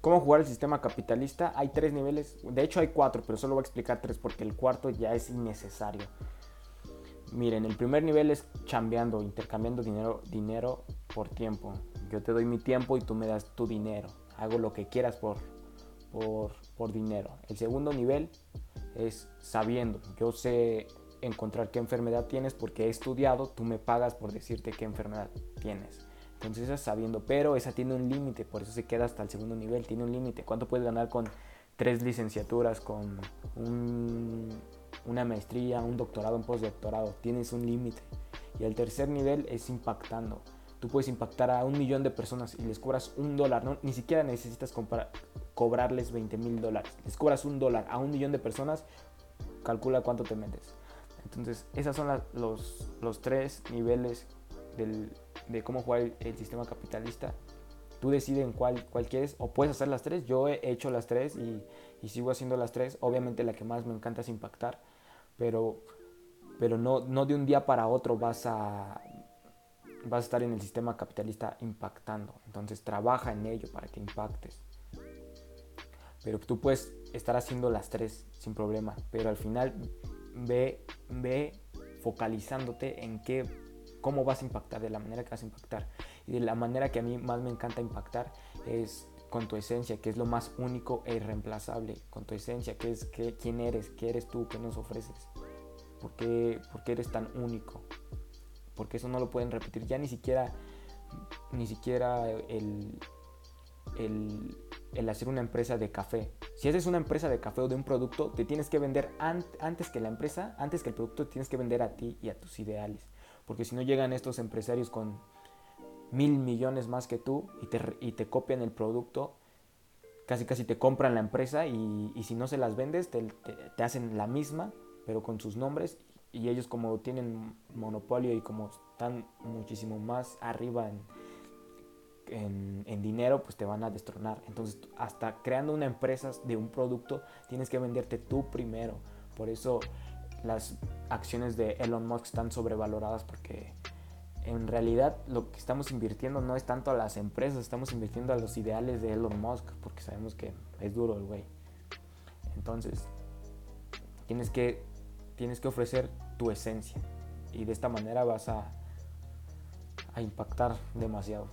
¿Cómo jugar el sistema capitalista? Hay tres niveles, de hecho hay cuatro, pero solo voy a explicar tres porque el cuarto ya es innecesario. Miren, el primer nivel es chambeando, intercambiando dinero, dinero por tiempo. Yo te doy mi tiempo y tú me das tu dinero. Hago lo que quieras por, por, por dinero. El segundo nivel es sabiendo. Yo sé encontrar qué enfermedad tienes porque he estudiado, tú me pagas por decirte qué enfermedad tienes. Entonces esa sabiendo, pero esa tiene un límite, por eso se queda hasta el segundo nivel, tiene un límite. ¿Cuánto puedes ganar con tres licenciaturas, con una maestría, un doctorado, un postdoctorado? Tienes un límite. Y el tercer nivel es impactando. Tú puedes impactar a un millón de personas y les cobras un dólar, ¿no? ni siquiera necesitas cobrarles 20 mil dólares. Les cobras un dólar a un millón de personas, calcula cuánto te metes. Entonces, esos son los, los tres niveles del, de cómo jugar el, sistema capitalista. Tú decides en cuál, cuál quieres o puedes hacer las tres. Yo he hecho las tres y, y, sigo haciendo las tres. Obviamente la que más me encanta es impactar, pero, pero no, no de un día para otro vas a, vas a estar en el sistema capitalista impactando. Entonces trabaja en ello para que impactes. Pero tú puedes estar haciendo las tres sin problema, pero al final ve, ve focalizándote en qué cómo vas a impactar, de la manera que vas a impactar. Y de la manera que a mí más me encanta impactar es con tu esencia, que es lo más único e irreemplazable, con tu esencia, que es que, quién eres, qué eres tú, qué nos ofreces, por qué, eres tan único, porque eso no lo pueden repetir, ya ni siquiera, ni siquiera el, el, el hacer una empresa de café. Si haces una empresa de café o de un producto, te tienes que vender antes que la empresa, antes que el producto, tienes que vender a ti y a tus ideales porque si no llegan estos empresarios con mil millones más que tú y te, y te copian el producto, casi casi te compran la empresa y, si no se las vendes te, te, hacen la misma, pero con sus nombres y ellos como tienen monopolio y como están muchísimo más arriba en, en, dinero, pues te van a destronar. Entonces hasta creando una empresa de un producto tienes que venderte tú primero. Por eso las acciones de Elon Musk están sobrevaloradas porque en realidad lo que estamos invirtiendo no es tanto a las empresas, estamos invirtiendo a los ideales de Elon Musk porque sabemos que es duro el güey. Entonces, tienes que, tienes que ofrecer tu esencia y de esta manera vas a, a impactar demasiado.